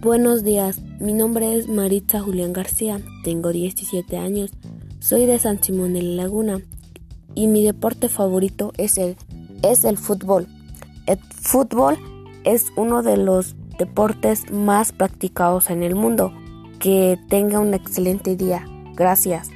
Buenos días, mi nombre es Maritza Julián García, tengo 17 años, soy de San Simón de la Laguna y mi deporte favorito es el, es el fútbol. El fútbol es uno de los deportes más practicados en el mundo. Que tenga un excelente día. Gracias.